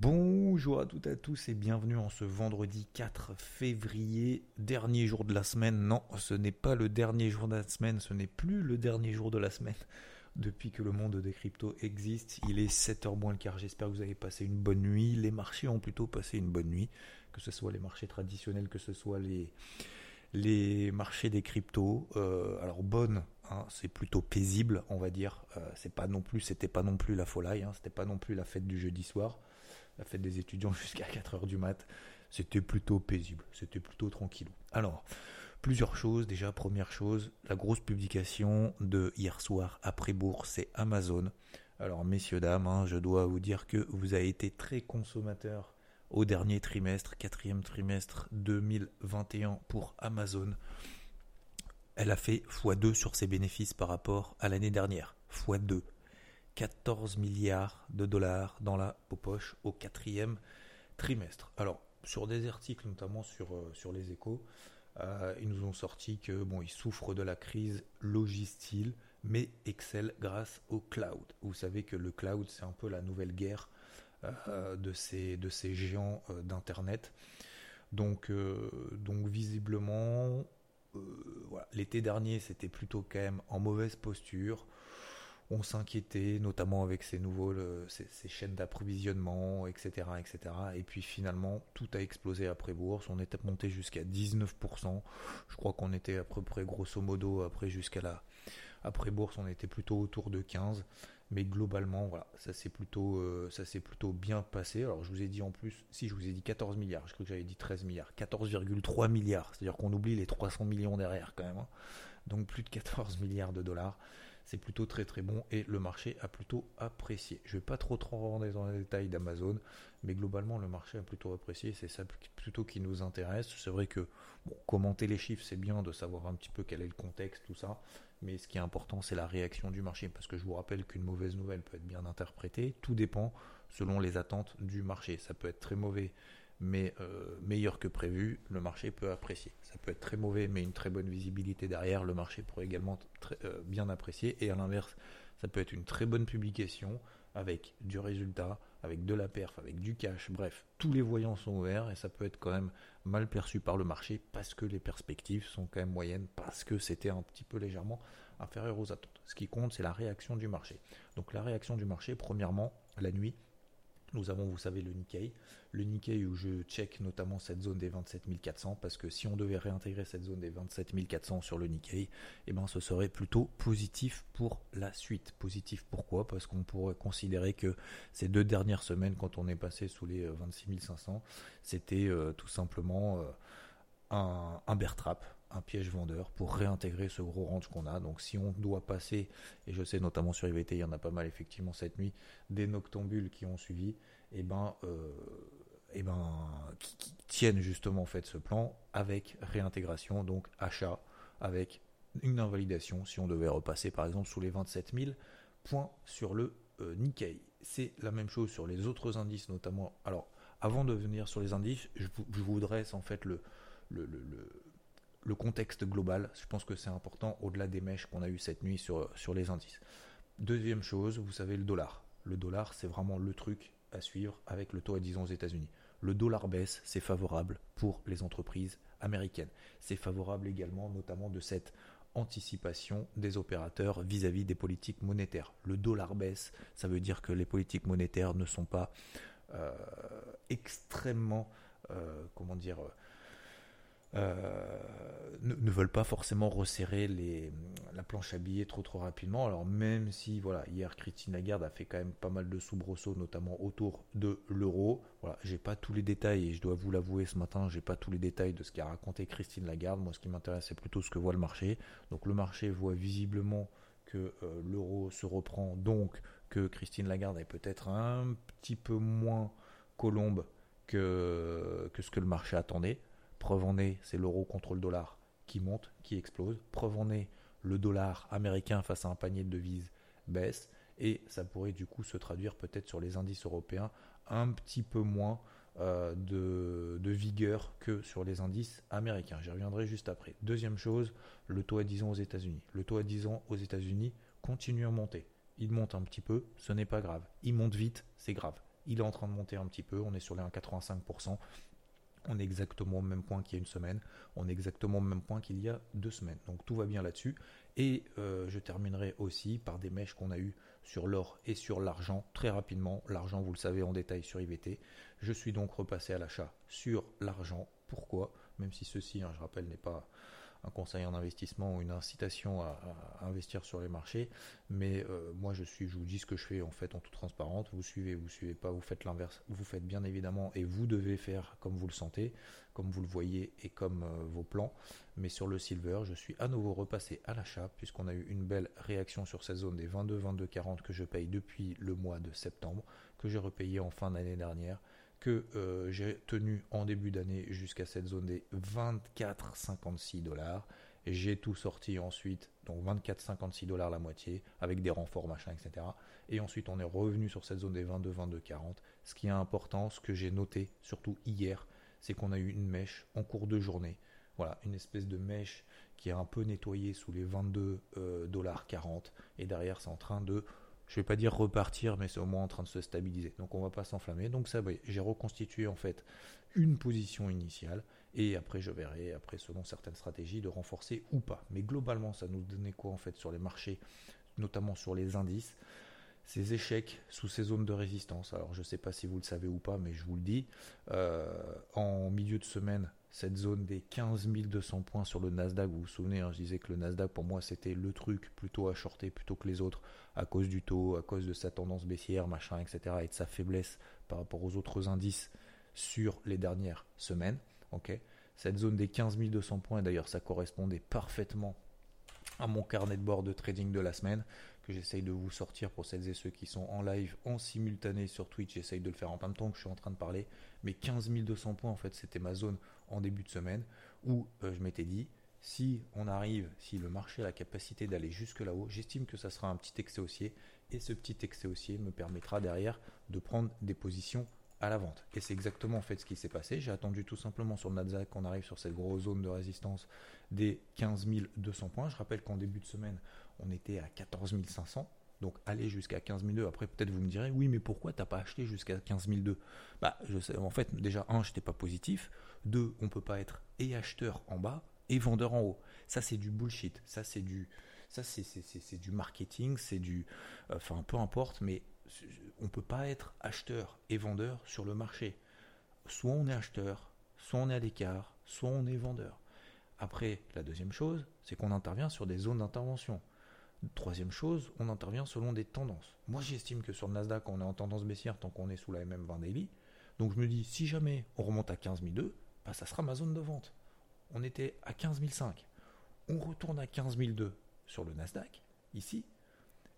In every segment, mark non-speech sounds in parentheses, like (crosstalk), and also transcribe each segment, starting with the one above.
Bonjour à toutes et à tous et bienvenue en ce vendredi 4 février, dernier jour de la semaine. Non, ce n'est pas le dernier jour de la semaine, ce n'est plus le dernier jour de la semaine (laughs) depuis que le monde des cryptos existe. Il est 7h moins le quart. J'espère que vous avez passé une bonne nuit. Les marchés ont plutôt passé une bonne nuit, que ce soit les marchés traditionnels, que ce soit les, marchés des cryptos. Euh, alors bonne, hein, c'est plutôt paisible, on va dire. Euh, c'est pas non plus, c'était pas non plus la folie, hein, c'était pas non plus la fête du jeudi soir, la fête des étudiants (laughs) jusqu'à 4h du mat. C'était plutôt paisible, c'était plutôt tranquille. Alors, plusieurs choses. Déjà, première chose, la grosse publication de hier soir après bourse, c'est Amazon. Alors, messieurs, dames, hein, je dois vous dire que vous avez été très consommateur au dernier trimestre, quatrième trimestre 2021 pour Amazon. Elle a fait x2 sur ses bénéfices par rapport à l'année dernière. x2. 14 milliards de dollars dans la poche au quatrième trimestre. Alors, sur des articles, notamment sur, euh, les échos, euh, ils nous ont sorti que bon, ils souffrent de la crise logistique, mais excellent grâce au cloud. Vous savez que le cloud, c'est un peu la nouvelle guerre euh, de, ces, de ces géants d'Internet. Donc, donc visiblement, l'été dernier, c'était plutôt quand même en mauvaise posture on s'inquiétait, notamment avec ces nouveaux, chaînes d'approvisionnement, etc., etc. Et puis finalement, tout a explosé après bourse. On était monté jusqu'à 19%. Je crois qu'on était à peu près, grosso modo, après jusqu'à la, après bourse, on était plutôt autour de 15. Mais globalement, voilà, ça s'est plutôt, euh, ça s'est plutôt bien passé. Alors je vous ai dit en plus, si je vous ai dit 14 milliards, je crois que j'avais dit 13 milliards, 14,3 milliards. C'est-à-dire qu'on oublie les 300 millions derrière quand même. Hein. Donc plus de 14 milliards de dollars c'est plutôt très très bon et le marché a plutôt apprécié. Je ne vais pas trop trop rentrer dans les détails d'Amazon, mais globalement le marché a plutôt apprécié, c'est ça plutôt qui nous intéresse. C'est vrai que commenter les chiffres c'est bien de savoir un petit peu quel est le contexte, tout ça, mais ce qui est important c'est la réaction du marché, parce que je vous rappelle qu'une mauvaise nouvelle peut être bien interprétée, tout dépend selon les attentes du marché. Ça peut être très mauvais mais euh, meilleur que prévu, le marché peut apprécier. Ça peut être très mauvais, mais une très bonne visibilité derrière, le marché pourrait également euh, bien apprécier. Et à l'inverse, ça peut être une très bonne publication avec du résultat, avec de la perf, avec du cash, bref, tous les voyants sont ouverts et ça peut être quand même mal perçu par le marché parce que les perspectives sont quand même moyennes, parce que c'était un petit peu légèrement inférieur aux attentes. Ce qui compte, c'est la réaction du marché. Donc la réaction du marché, premièrement, la nuit, nous avons, vous savez, le Nikkei. Le Nikkei où je check notamment cette zone des 27 400 parce que si on devait réintégrer cette zone des 27 400 sur le Nikkei, eh ben, ce serait plutôt positif pour la suite. Positif pourquoi? Parce qu'on pourrait considérer que ces deux dernières semaines, quand on est passé sous les 26 euh, 500, c'était euh, tout simplement euh, un, un bear trap un piège vendeur pour réintégrer ce gros range qu'on a. Donc si on doit passer, et je sais notamment sur IVT, il y en a pas mal effectivement cette nuit, des noctambules qui ont suivi, et eh ben, euh, eh ben qui, tiennent justement en fait ce plan avec réintégration, donc achat avec une invalidation si on devait repasser par exemple sous les 27 000 points sur le euh, Nikkei. C'est la même chose sur les autres indices, notamment. Alors, avant de venir sur les indices, je, vous dresse en fait le, le, le le contexte global. Je pense que c'est important au-delà des mèches qu'on a eu cette nuit sur, sur les indices. Deuxième chose, vous savez, le dollar. Le dollar, c'est vraiment le truc à suivre avec le taux à 10 ans aux États-Unis. Le dollar baisse, c'est favorable pour les entreprises américaines. C'est favorable également, notamment, de cette anticipation des opérateurs vis-à-vis des politiques monétaires. Le dollar baisse, ça veut dire que les politiques monétaires ne sont pas euh, extrêmement, euh, comment dire, euh, ne, veulent pas forcément resserrer la planche à billets trop trop rapidement. Alors même si voilà hier Christine Lagarde a fait quand même pas mal de soubresauts, notamment autour de l'euro. Voilà, j'ai pas tous les détails et je dois vous l'avouer ce matin, j'ai pas tous les détails de ce qu'a raconté Christine Lagarde. Moi, ce qui m'intéresse, c'est plutôt ce que voit le marché. Donc le marché voit visiblement que euh, l'euro se reprend, donc que Christine Lagarde est peut-être un petit peu moins colombe que ce que le marché attendait. Preuve en est, c'est l'euro contre le dollar qui monte, qui explose. Preuve en est, le dollar américain face à un panier de devises baisse. Et ça pourrait du coup se traduire peut-être sur les indices européens un petit peu moins euh, de, vigueur que sur les indices américains. J'y reviendrai juste après. Deuxième chose, le taux à 10 ans aux États-Unis. Le taux à 10 ans aux États-Unis continue à monter. Il monte un petit peu, ce n'est pas grave. Il monte vite, c'est grave. Il est en train de monter un petit peu, on est sur les 1,85%. On est exactement au même point qu'il y a une semaine. On est exactement au même point qu'il y a deux semaines. Donc tout va bien là-dessus. Et euh, je terminerai aussi par des mèches qu'on a eues sur l'or et sur l'argent très rapidement. L'argent, vous le savez en détail sur IVT. Je suis donc repassé à l'achat sur l'argent. Pourquoi? Même si ceci, hein, je rappelle, n'est pas un conseil en investissement ou une incitation à, investir sur les marchés. Mais euh, moi, je suis, je vous dis ce que je fais en fait en toute transparence. Vous suivez, vous suivez pas, vous faites l'inverse. Vous faites bien évidemment et vous devez faire comme vous le sentez, comme vous le voyez et comme euh, vos plans. Mais sur le silver, je suis à nouveau repassé à l'achat puisqu'on a eu une belle réaction sur cette zone des 22, 22, 40 que je paye depuis le mois de septembre, que j'ai repayé en fin d'année dernière que euh, j'ai tenu en début d'année jusqu'à cette zone des 24,56 dollars. J'ai tout sorti ensuite, donc 24,56 dollars la moitié, avec des renforts, machin, etc. Et ensuite, on est revenu sur cette zone des 22, 22, 40. Ce qui est important, ce que j'ai noté, surtout hier, c'est qu'on a eu une mèche en cours de journée. Voilà, une espèce de mèche qui a un peu nettoyé sous les 22 euh, dollars 40. Et derrière, c'est en train de je vais pas dire repartir, mais c'est au moins en train de se stabiliser. Donc on va pas s'enflammer. Donc ça, j'ai reconstitué en fait une position initiale et après je verrai, après selon certaines stratégies, de renforcer ou pas. Mais globalement, ça nous donnait quoi en fait sur les marchés, notamment sur les indices? Ces échecs sous ces zones de résistance. Alors je ne sais pas si vous le savez ou pas, mais je vous le dis. Euh, en milieu de semaine, cette zone des 15 200 points sur le Nasdaq, vous vous souvenez, hein, je disais que le Nasdaq pour moi c'était le truc plutôt à shorter plutôt que les autres à cause du taux, à cause de sa tendance baissière, machin, etc. et de sa faiblesse par rapport aux autres indices sur les dernières semaines. Cette zone des 15 200 points, d'ailleurs ça correspondait parfaitement à mon carnet de bord de trading de la semaine que j'essaye de vous sortir pour celles et ceux qui sont en live en simultané sur Twitch. J'essaye de le faire en même temps que je suis en train de parler. Mais 15 200 points, en fait, c'était ma zone en début de semaine où euh, je m'étais dit, si on arrive, si le marché a la capacité d'aller jusque là-haut, j'estime que ça sera un petit excès haussier. Et ce petit excès haussier me permettra derrière de prendre des positions à la vente. Et c'est exactement en fait ce qui s'est passé. J'ai attendu tout simplement sur le Nasdaq qu'on arrive sur cette grosse zone de résistance des 15 200 points. Je rappelle qu'en début de semaine, on était à 14 500. Donc aller jusqu'à 15 002. Après peut-être vous me direz oui mais pourquoi t'as pas acheté jusqu'à 15 002 Bah je sais en fait déjà un j'étais pas positif. Deux on peut pas être et acheteur en bas et vendeur en haut. Ça c'est du bullshit. Ça c'est du ça c'est du marketing. C'est du enfin peu importe mais on peut pas être acheteur et vendeur sur le marché. Soit on est acheteur, soit on est à l'écart, soit on est vendeur. Après, la deuxième chose, c'est qu'on intervient sur des zones d'intervention. Troisième chose, on intervient selon des tendances. Moi, j'estime que sur le Nasdaq, on est en tendance baissière tant qu'on est sous la MM20 daily. Donc, je me dis, si jamais on remonte à 15 002, bah, ça sera ma zone de vente. On était à 15 005. On retourne à 15 002 sur le Nasdaq, ici.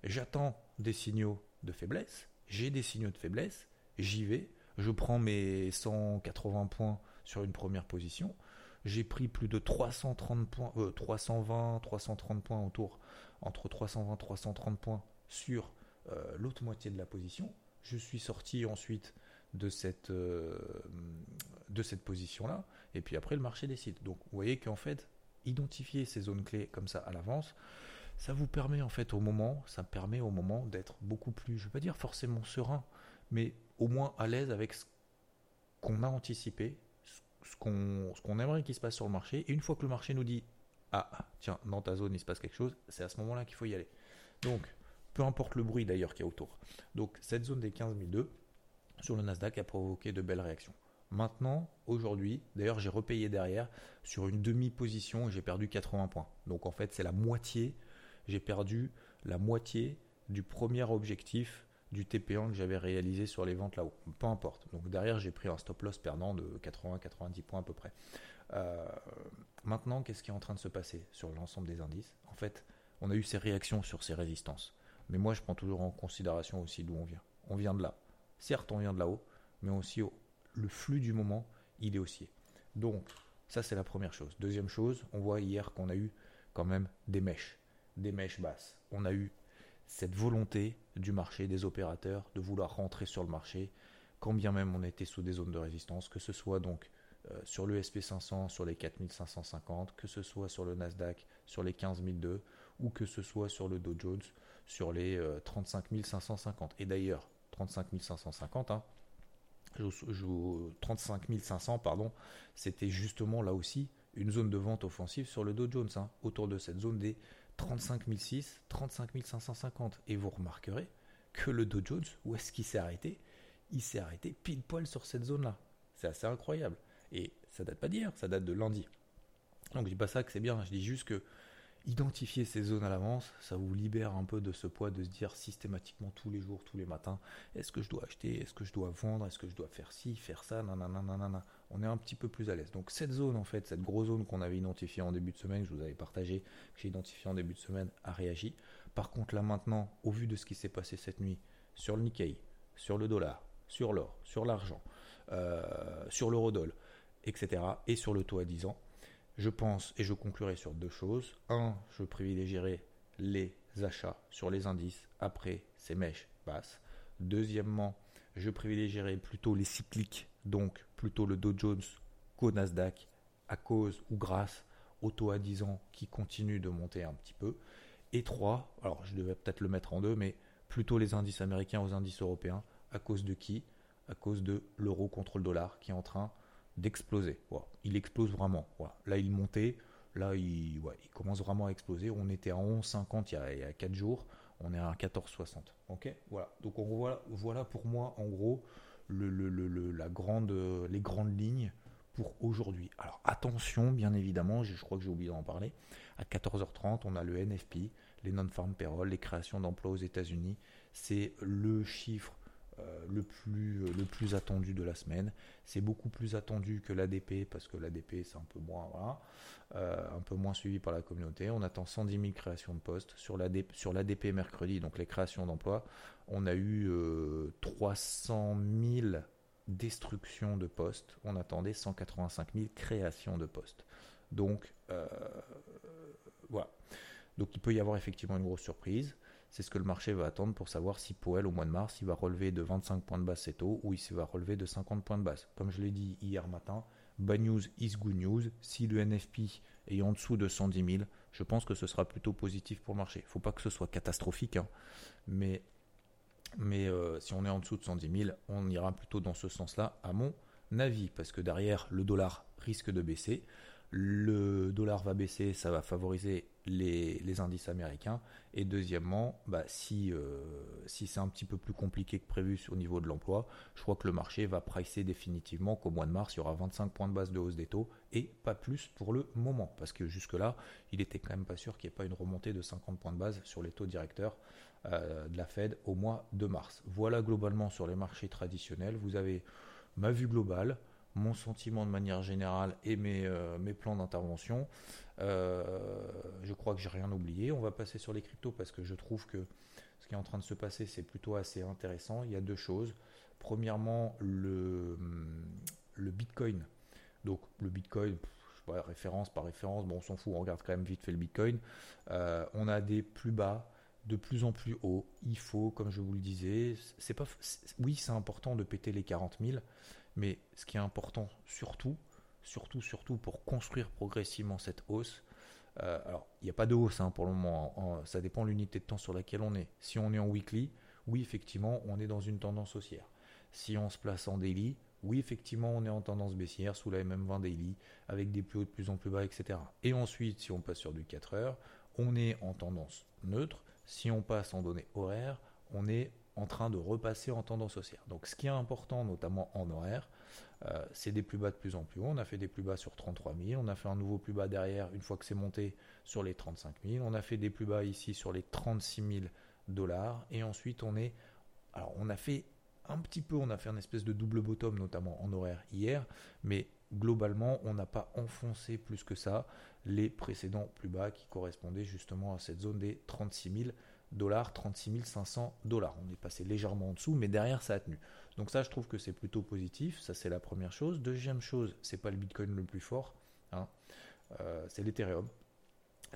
J'attends des signaux de faiblesse. J'ai des signaux de faiblesse. J'y vais. Je prends mes 180 points sur une première position. J'ai pris plus de 330 points, 320, 330 points autour entre 320 330 points sur euh, l'autre moitié de la position. Je suis sorti ensuite de cette, euh, de cette position-là, et puis après le marché décide. Donc vous voyez qu'en fait, identifier ces zones clés comme ça à l'avance, ça vous permet en fait au moment, ça permet au moment d'être beaucoup plus, je ne vais pas dire forcément serein, mais au moins à l'aise avec ce qu'on a anticipé, ce qu'on aimerait qu'il se passe sur le marché. Et une fois que le marché nous dit ah, tiens, dans ta zone, il se passe quelque chose, c'est à ce moment-là qu'il faut y aller. Donc, peu importe le bruit d'ailleurs qu'il y a autour. Donc, cette zone des 15 002 sur le Nasdaq a provoqué de belles réactions. Maintenant, aujourd'hui, d'ailleurs, j'ai repayé derrière sur une demi-position et j'ai perdu 80 points. Donc, en fait, c'est la moitié. J'ai perdu la moitié du premier objectif du TP1 que j'avais réalisé sur les ventes là-haut. Peu importe. Donc derrière, j'ai pris un stop loss perdant de 80-90 points à peu près. Euh, maintenant, qu'est-ce qui est en train de se passer sur l'ensemble des indices? En fait, on a eu ces réactions sur ces résistances. Mais moi, je prends toujours en considération aussi d'où on vient. On vient de là. Certes, on vient de là-haut, mais aussi le flux du moment, il est haussier. Donc, ça, c'est la première chose. Deuxième chose, on voit hier qu'on a eu quand même des mèches, des mèches basses. On a eu cette volonté du marché, des opérateurs, de vouloir rentrer sur le marché, quand bien même on était sous des zones de résistance, que ce soit donc euh, sur le SP500, sur les 4550, que ce soit sur le Nasdaq, sur les 15002, ou que ce soit sur le Dow Jones, sur les 35550. Euh, Et d'ailleurs, 35 550, hein, 35 500, pardon, c'était justement là aussi une zone de vente offensive sur le Dow Jones, hein, autour de cette zone des 35 600, 35 550. Et vous remarquerez que le Dow Jones, où est-ce qu'il s'est arrêté? Il s'est arrêté pile poil sur cette zone-là. C'est assez incroyable. Et ça date pas d'hier, ça date de lundi. Donc je dis pas ça que c'est bien, je dis juste que identifier ces zones à l'avance, ça vous libère un peu de ce poids de se dire systématiquement tous les jours, tous les matins, est-ce que je dois acheter, est-ce que je dois vendre, est-ce que je dois faire ci, faire ça, nanana, On est un petit peu plus à l'aise. Donc cette zone en fait, cette grosse zone qu'on avait identifiée en début de semaine, je vous avais partagé, que j'ai identifié en début de semaine, a réagi. Par contre là maintenant, au vu de ce qui s'est passé cette nuit sur le Nikkei, sur le dollar, sur l'or, sur l'argent, euh, sur l'eurodoll, etc. et sur le taux à 10 ans, je pense et je conclurai sur deux choses. Un, je privilégierai les achats sur les indices après ces mèches basses. Deuxièmement, je privilégierai plutôt les cycliques, donc plutôt le Dow Jones qu'au Nasdaq, à cause ou grâce au taux à 10 ans qui continue de monter un petit peu. Et trois, alors je devais peut-être le mettre en deux, mais plutôt les indices américains aux indices européens. À cause de qui? À cause de l'euro contre le dollar qui est en train d'exploser. Il explose vraiment. Là, il montait. Là, il, commence vraiment à exploser. On était à 11,50 il, y a, il y a 4 jours. On est à 14,60. Ok Voilà. Donc, on voit, voilà pour moi, en gros, les grandes lignes pour aujourd'hui. Alors, attention, bien évidemment, je, je crois que j'ai oublié d'en parler. À 14h30, on a le NFP, les non-farm payroll, les créations d'emplois aux États-Unis. C'est le chiffre le, plus, euh, le plus attendu de la semaine. C'est beaucoup plus attendu que l'ADP parce que l'ADP c'est un peu moins euh, un peu moins suivi par la communauté. On attend 110 000 créations de postes sur l'ADP, sur mercredi, donc les créations d'emplois. On a eu 300 000 destructions de postes. On attendait 185 000 créations de postes. Donc voilà. Donc il peut y avoir effectivement une grosse surprise. C'est ce que le marché va attendre pour savoir si Powell au mois de mars il va relever de 25 points de base ses taux ou il va relever de 50 points de base. Comme je l'ai dit hier matin, bad news is good news. Si le NFP est en dessous de 110 000, je pense que ce sera plutôt positif pour le marché. Il ne faut pas que ce soit catastrophique, hein. mais, mais euh, si on est en dessous de 110 000, on ira plutôt dans ce sens-là, à mon avis, parce que derrière, le dollar risque de baisser. Le dollar va baisser, ça va favoriser les, indices américains. Et deuxièmement, bah, si, euh, si c'est un petit peu plus compliqué que prévu au niveau de l'emploi, je crois que le marché va pricer définitivement qu'au mois de mars, il y aura 25 points de base de hausse des taux et pas plus pour le moment. Parce que jusque-là, il était quand même pas sûr qu'il n'y ait pas une remontée de 50 points de base sur les taux directeurs euh, de la Fed au mois de mars. Voilà globalement sur les marchés traditionnels. Vous avez ma vue globale mon sentiment de manière générale et mes, euh, plans d'intervention. Euh, je crois que j'ai rien oublié. On va passer sur les cryptos parce que je trouve que ce qui est en train de se passer, c'est plutôt assez intéressant. Il y a deux choses. Premièrement, le, le Bitcoin. Donc le Bitcoin, pas, référence par référence, bon on s'en fout, on regarde quand même vite fait le Bitcoin. Euh, on a des plus bas, de plus en plus haut. Il faut, comme je vous le disais, c'est pas, oui c'est important de péter les 40 000, mais ce qui est important surtout, surtout, surtout pour construire progressivement cette hausse, euh, alors il n'y a pas de hausse hein, pour le moment, ça dépend de l'unité de temps sur laquelle on est. Si on est en weekly, oui effectivement on est dans une tendance haussière. Si on se place en daily, oui effectivement on est en tendance baissière sous la MM20 daily avec des plus hauts de plus en plus bas, etc. Et ensuite si on passe sur du 4 heures, on est en tendance neutre. Si on passe en données horaires, on est en train de repasser en tendance haussière. Donc ce qui est important, notamment en horaire, euh, c'est des plus bas de plus en plus haut. On a fait des plus bas sur 33 000, on a fait un nouveau plus bas derrière une fois que c'est monté sur les 35 000, on a fait des plus bas ici sur les 36 000 dollars, et ensuite on est... Alors on a fait un petit peu, on a fait un espèce de double bottom, notamment en horaire hier, mais globalement, on n'a pas enfoncé plus que ça les précédents plus bas qui correspondaient justement à cette zone des 36 000 dollars, 36 500 dollars. On est passé légèrement en dessous, mais derrière ça a tenu. Donc ça, je trouve que c'est plutôt positif. Ça, c'est la première chose. Deuxième chose, c'est pas le Bitcoin le plus fort, hein. euh, c'est l'Ethereum.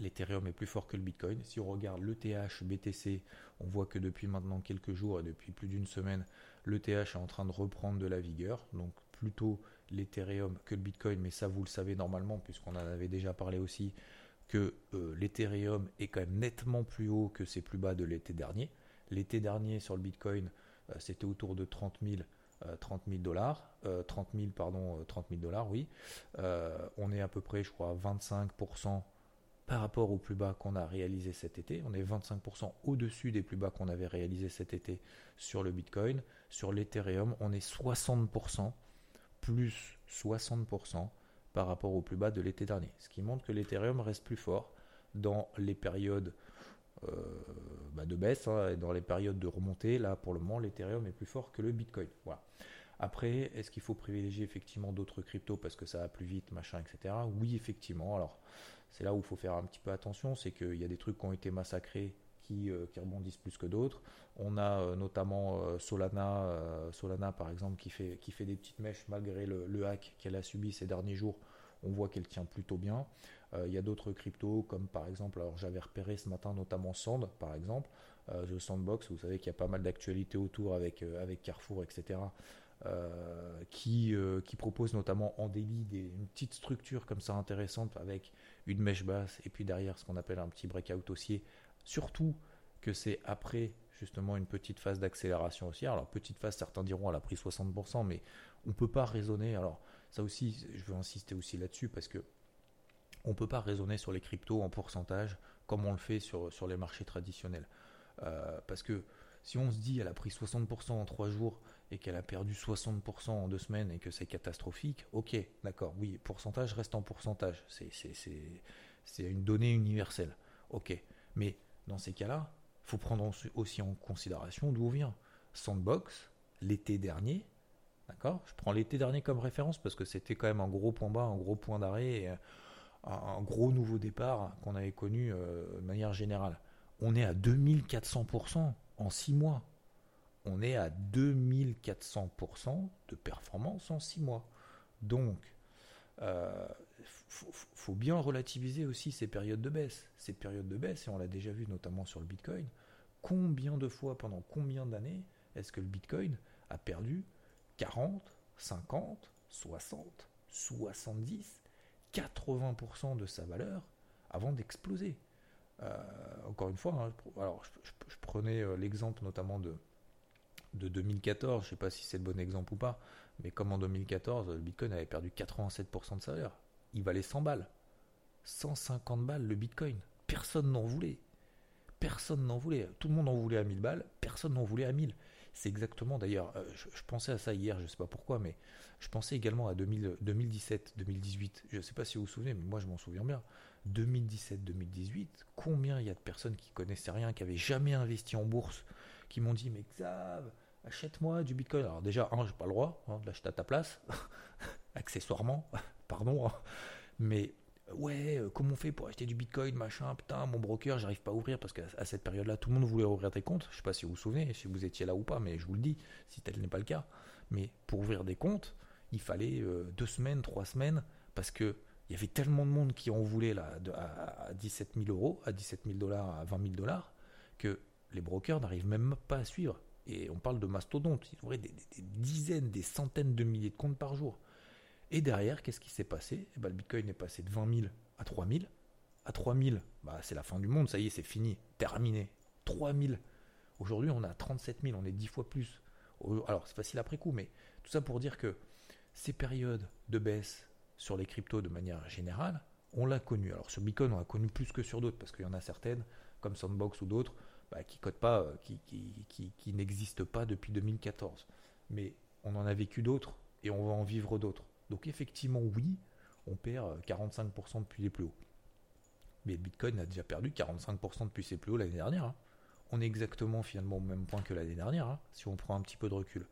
L'Ethereum est plus fort que le Bitcoin. Si on regarde l'ETH, BTC, on voit que depuis maintenant quelques jours et depuis plus d'une semaine, l'ETH est en train de reprendre de la vigueur. Donc plutôt l'Ethereum que le Bitcoin, mais ça vous le savez normalement puisqu'on en avait déjà parlé aussi que euh, l'Ethereum est quand même nettement plus haut que ses plus bas de l'été dernier. L'été dernier sur le Bitcoin, euh, c'était autour de 30 000 30 000 dollars, 30 000 pardon, 30 000 dollars, oui. Euh, on est à peu près, je crois, à 25% par rapport au plus bas qu'on a réalisé cet été. On est 25% au-dessus des plus bas qu'on avait réalisé cet été sur le Bitcoin. Sur l'Ethereum, on est 60%, plus 60% par rapport au plus bas de l'été dernier. Ce qui montre que l'Ethereum reste plus fort dans les périodes euh, bah, de baisse hein, et dans les périodes de remontée. Là, pour le moment, l'Ethereum est plus fort que le Bitcoin. Après, est-ce qu'il faut privilégier effectivement d'autres cryptos parce que ça va plus vite, machin, etc. Oui, effectivement. Alors, c'est là où il faut faire un petit peu attention, c'est qu'il y a des trucs qui ont été massacrés qui, euh, qui rebondissent plus que d'autres. On a euh, notamment Solana, Solana par exemple, qui fait, qui fait des petites mèches malgré le, hack qu'elle a subi ces derniers jours. On voit qu'elle tient plutôt bien. Euh, il y a d'autres cryptos comme par exemple, alors j'avais repéré ce matin notamment Sand par exemple, euh, The Sandbox, vous savez qu'il y a pas mal d'actualités autour avec, euh, avec Carrefour, etc. qui, qui propose notamment en délit des, une petite structure comme ça intéressante avec une mèche basse et puis derrière ce qu'on appelle un petit breakout haussier. Surtout que c'est après justement une petite phase d'accélération haussière. Alors petite phase, certains diront elle a pris 60%, mais on ne peut pas raisonner. Alors ça aussi, je veux insister aussi là-dessus parce que on ne peut pas raisonner sur les cryptos en pourcentage comme on le fait sur, sur les marchés traditionnels. Euh, parce que si on se dit elle a pris 60% en 3 jours et qu'elle a perdu 60% en 2 semaines et que c'est catastrophique, ok, d'accord, oui, pourcentage reste en pourcentage. C'est une donnée universelle. Ok. Mais dans ces cas-là, faut prendre aussi en considération d'où vient. Sandbox, l'été dernier, d'accord Je prends l'été dernier comme référence parce que c'était quand même un gros point bas, un gros point d'arrêt un, gros nouveau départ qu'on avait connu euh, de manière générale. On est à 2400% en 6 mois. On est à 2400% de performance en 6 mois. Donc, euh, faut, bien relativiser aussi ces périodes de baisse. Ces périodes de baisse, et on l'a déjà vu notamment sur le Bitcoin, combien de fois, pendant combien d'années, est-ce que le Bitcoin a perdu 40, 50, 60, 70 80% de sa valeur avant d'exploser? Euh, encore une fois, hein, alors je, prenais euh, l'exemple notamment de, de 2014, je ne sais pas si c'est le bon exemple ou pas, mais comme en 2014, le Bitcoin avait perdu 87% de sa valeur. Il valait 100 balles. 150 balles le Bitcoin. Personne n'en voulait. Personne n'en voulait. Tout le monde en voulait à 1000 balles, personne n'en voulait à 1000. C'est exactement, d'ailleurs, euh, je, pensais à ça hier, je ne sais pas pourquoi, mais je pensais également à 2017, 2018. Je ne sais pas si vous vous souvenez, mais moi je m'en souviens bien. 2017, 2018, combien il y a de personnes qui connaissaient rien, qui n'avaient jamais investi en bourse, qui m'ont dit, mais Xav, achète-moi du Bitcoin. Alors déjà, un, j'ai pas le droit hein, de l'acheter à ta place, (laughs) accessoirement, pardon, hein. mais ouais, euh, comment on fait pour acheter du bitcoin, machin, putain, mon broker, j'arrive pas à ouvrir parce qu'à cette période-là, tout le monde voulait ouvrir des comptes. Je sais pas si vous vous souvenez, si vous étiez là ou pas, mais je vous le dis, si tel n'est pas le cas. Mais pour ouvrir des comptes, il fallait euh, deux semaines, trois semaines, parce que il y avait tellement de monde qui en voulait à, 17 000 euros, à 17 000 dollars, à 20 000 dollars, que les brokers n'arrivent même pas à suivre. Et on parle de mastodontes, ils ouvraient des dizaines, des centaines de milliers de comptes par jour. Et derrière, qu'est-ce qui s'est passé? Eh ben, Le Bitcoin est passé de 20 000 à 3 000. À 3 000, bah, c'est la fin du monde, ça y est, c'est fini, terminé. 3 000. Aujourd'hui, on a 37 000, on est 10 fois plus. Alors, c'est facile après coup, mais tout ça pour dire que ces périodes de baisse sur les cryptos de manière générale, on l'a connu. Alors, sur Bitcoin, on l'a connu plus que sur d'autres, parce qu'il y en a certaines, comme Sandbox ou d'autres, bah, qui pas, euh, qui, n'existent pas depuis 2014. Mais on en a vécu d'autres et on va en vivre d'autres. Donc effectivement, oui, on perd 45% euh, depuis les plus hauts. Mais Bitcoin a déjà perdu 45% depuis ses plus hauts l'année dernière. Hein. On est exactement finalement au même point que l'année dernière, hein, si on prend un petit peu de recul.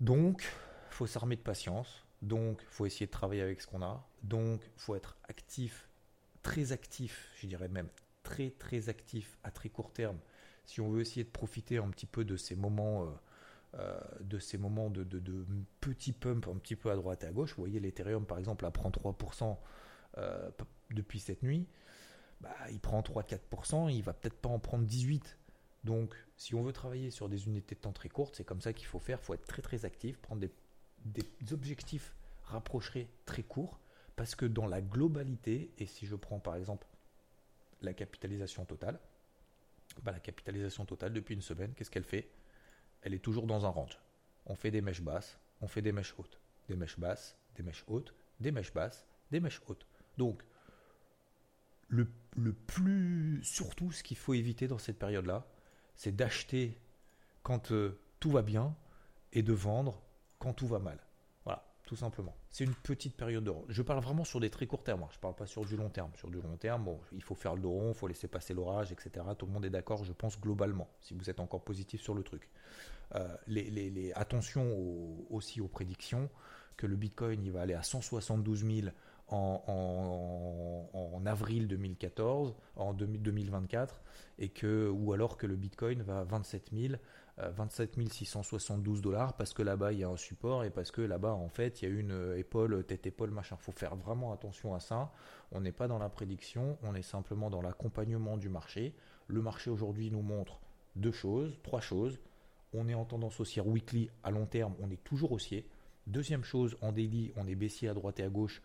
Donc, faut s'armer de patience. Donc, faut essayer de travailler avec ce qu'on a. Donc, faut être actif, très actif, je dirais même très très actif à très court terme, si on veut essayer de profiter un petit peu de ces moments, de ces moments de, de, de, petits pumps un petit peu à droite et à gauche, vous voyez l'Ethereum par exemple, là prend 3% depuis cette nuit, bah, il prend 3-4%, il va peut-être pas en prendre 18%. Donc, si on veut travailler sur des unités de temps très courtes, c'est comme ça qu'il faut faire. Il faut être très très actif, prendre des, objectifs rapprochés très courts, parce que dans la globalité, et si je prends par exemple la capitalisation totale, bah, la capitalisation totale depuis une semaine, qu'est-ce qu'elle fait? Elle est toujours dans un range. On fait des mèches basses, on fait des mèches hautes, des mèches basses, des mèches hautes, des mèches basses, des mèches hautes. Donc, le, le plus, surtout ce qu'il faut éviter dans cette période-là, c'est d'acheter quand euh, tout va bien et de vendre quand tout va mal. Tout simplement. C'est une petite période de. Je parle vraiment sur des très courts termes. Hein. Je ne parle pas sur du long terme. Sur du long terme, il faut faire le dos il faut laisser passer l'orage, etc. Tout le monde est d'accord, je pense, globalement, si vous êtes encore positif sur le truc. Euh, les, attention aussi aux prédictions que le Bitcoin il va aller à 172 000 en, avril 2014, en 2024, et que, ou alors que le Bitcoin va à 27 000, 27 672 dollars parce que là-bas il y a un support et parce que là-bas en fait il y a une épaule, tête-épaule, machin. Il faut faire vraiment attention à ça. On n'est pas dans la prédiction, on est simplement dans l'accompagnement du marché. Le marché aujourd'hui nous montre deux choses, trois choses. On est en tendance haussière weekly à long terme, on est toujours haussier. Deuxième chose, en daily, on est baissier à droite et à gauche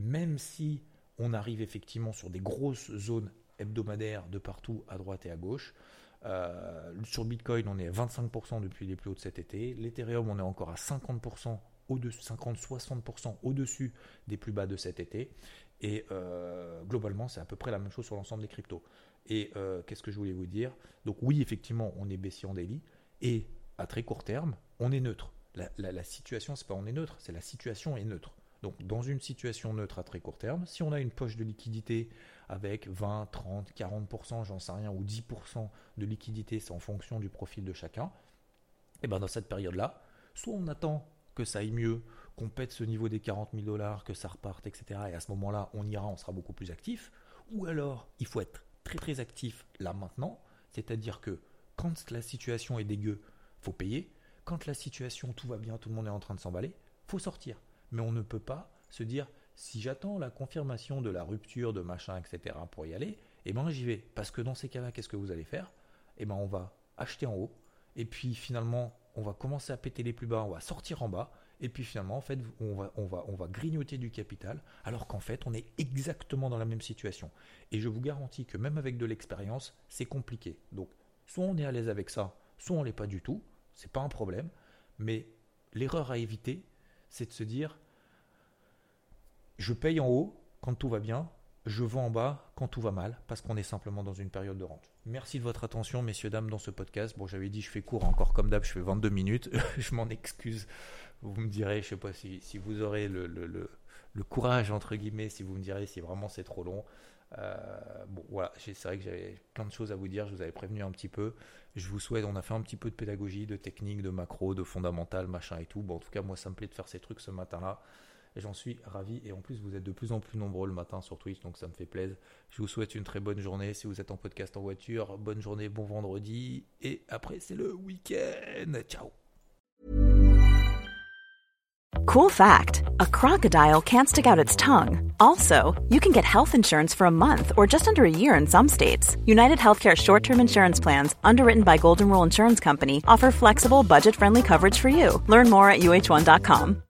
même si on arrive effectivement sur des grosses zones hebdomadaires de partout à droite et à gauche. Euh, sur Bitcoin, on est à 25% depuis les plus hauts de cet été. L'Ethereum, on est encore à 50% au-dessus, 50-60% au-dessus des plus bas de cet été. Et euh, globalement, c'est à peu près la même chose sur l'ensemble des cryptos. Et euh, qu'est-ce que je voulais vous dire? Donc oui, effectivement, on est baissier en daily. Et à très court terme, on est neutre. La, la, la situation, c'est pas on est neutre, c'est la situation est neutre. Donc dans une situation neutre à très court terme, si on a une poche de liquidité avec 20, 30, 40%, j'en sais rien, ou 10% de liquidité, c'est en fonction du profil de chacun, et bien dans cette période-là, soit on attend que ça aille mieux, qu'on pète ce niveau des 40 000 dollars, que ça reparte, etc. Et à ce moment-là, on ira, on sera beaucoup plus actif. Ou alors, il faut être très très actif là maintenant, c'est-à-dire que quand la situation est dégueu, faut payer. Quand la situation tout va bien, tout le monde est en train de s'emballer, faut sortir mais on ne peut pas se dire si j'attends la confirmation de la rupture de machin, etc. pour y aller, eh ben j'y vais. Parce que dans ces cas-là, qu'est-ce que vous allez faire? Eh ben on va acheter en haut, et puis finalement on va commencer à péter les plus bas, on va sortir en bas, et puis finalement en fait on va, on va, on va grignoter du capital, alors qu'en fait on est exactement dans la même situation. Et je vous garantis que même avec de l'expérience, c'est compliqué. Donc soit on est à l'aise avec ça, soit on l'est pas du tout, c'est pas un problème, mais l'erreur à éviter, c'est de se dire je paye en haut quand tout va bien, je vends en bas quand tout va mal, parce qu'on est simplement dans une période de rente. Merci de votre attention, messieurs, dames, dans ce podcast. Bon, j'avais dit, je fais court encore comme d'hab, je fais 22 minutes. (laughs) je m'en excuse. Vous me direz, je sais pas si, vous aurez le, courage, entre guillemets, si vous me direz si vraiment c'est trop long. Euh, bon, voilà, c'est vrai que j'avais plein de choses à vous dire, je vous avais prévenu un petit peu. Je vous souhaite, on a fait un petit peu de pédagogie, de technique, de macro, de fondamental, machin et tout. Bon, en tout cas, moi, ça me plaît de faire ces trucs ce matin-là. J'en suis ravi. Et en plus, vous êtes de plus en plus nombreux le matin sur Twitch, donc ça me fait plaisir. Je vous souhaite une très bonne journée. Si vous êtes en podcast en voiture, bonne journée, bon vendredi. Et après, c'est le week-end. Ciao. Cool fact a crocodile can't stick out its tongue. Also, you can get health insurance for a month or just under a year in some states. United Healthcare short term insurance plans, underwritten by Golden Rule Insurance Company, offer flexible, budget friendly coverage for you. Learn more at uh1.com.